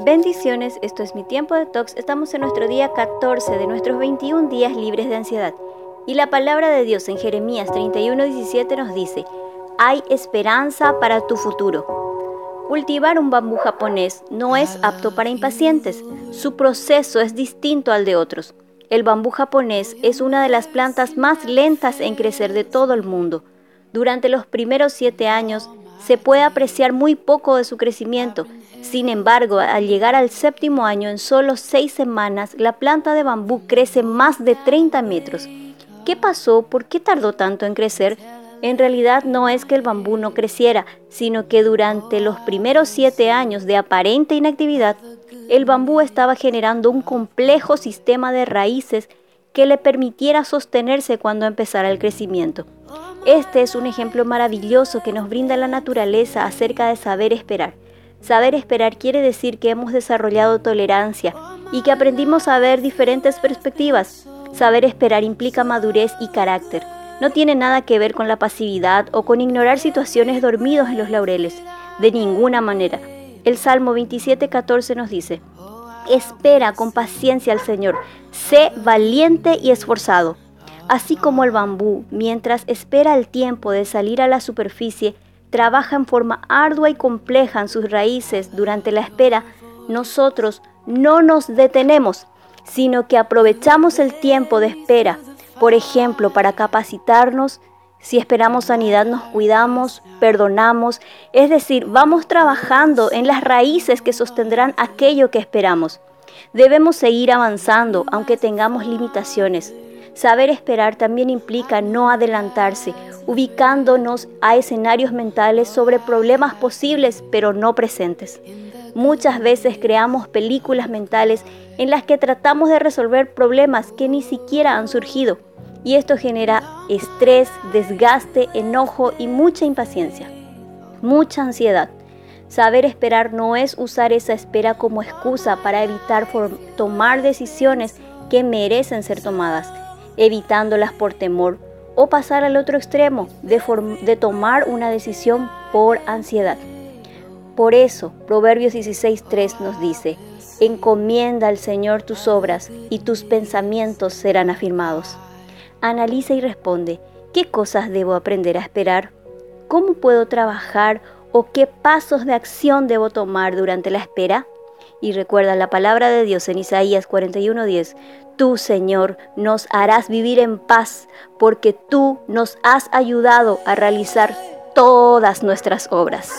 Bendiciones, esto es mi tiempo de tox. Estamos en nuestro día 14 de nuestros 21 días libres de ansiedad. Y la palabra de Dios en Jeremías 31:17 nos dice, hay esperanza para tu futuro. Cultivar un bambú japonés no es apto para impacientes. Su proceso es distinto al de otros. El bambú japonés es una de las plantas más lentas en crecer de todo el mundo. Durante los primeros siete años se puede apreciar muy poco de su crecimiento sin embargo, al llegar al séptimo año, en solo seis semanas, la planta de bambú crece más de 30 metros. ¿Qué pasó? ¿Por qué tardó tanto en crecer? En realidad no es que el bambú no creciera, sino que durante los primeros siete años de aparente inactividad, el bambú estaba generando un complejo sistema de raíces que le permitiera sostenerse cuando empezara el crecimiento. Este es un ejemplo maravilloso que nos brinda la naturaleza acerca de saber esperar. Saber esperar quiere decir que hemos desarrollado tolerancia y que aprendimos a ver diferentes perspectivas. Saber esperar implica madurez y carácter. No tiene nada que ver con la pasividad o con ignorar situaciones dormidos en los laureles. De ninguna manera. El Salmo 27:14 nos dice, Espera con paciencia al Señor, sé valiente y esforzado. Así como el bambú, mientras espera el tiempo de salir a la superficie, trabaja en forma ardua y compleja en sus raíces durante la espera, nosotros no nos detenemos, sino que aprovechamos el tiempo de espera, por ejemplo, para capacitarnos, si esperamos sanidad nos cuidamos, perdonamos, es decir, vamos trabajando en las raíces que sostendrán aquello que esperamos. Debemos seguir avanzando aunque tengamos limitaciones. Saber esperar también implica no adelantarse, ubicándonos a escenarios mentales sobre problemas posibles pero no presentes. Muchas veces creamos películas mentales en las que tratamos de resolver problemas que ni siquiera han surgido y esto genera estrés, desgaste, enojo y mucha impaciencia, mucha ansiedad. Saber esperar no es usar esa espera como excusa para evitar tomar decisiones que merecen ser tomadas evitándolas por temor, o pasar al otro extremo de, de tomar una decisión por ansiedad. Por eso, Proverbios 16.3 nos dice, encomienda al Señor tus obras y tus pensamientos serán afirmados. Analiza y responde, ¿qué cosas debo aprender a esperar? ¿Cómo puedo trabajar o qué pasos de acción debo tomar durante la espera? Y recuerda la palabra de Dios en Isaías 41:10. Tú, Señor, nos harás vivir en paz, porque tú nos has ayudado a realizar todas nuestras obras.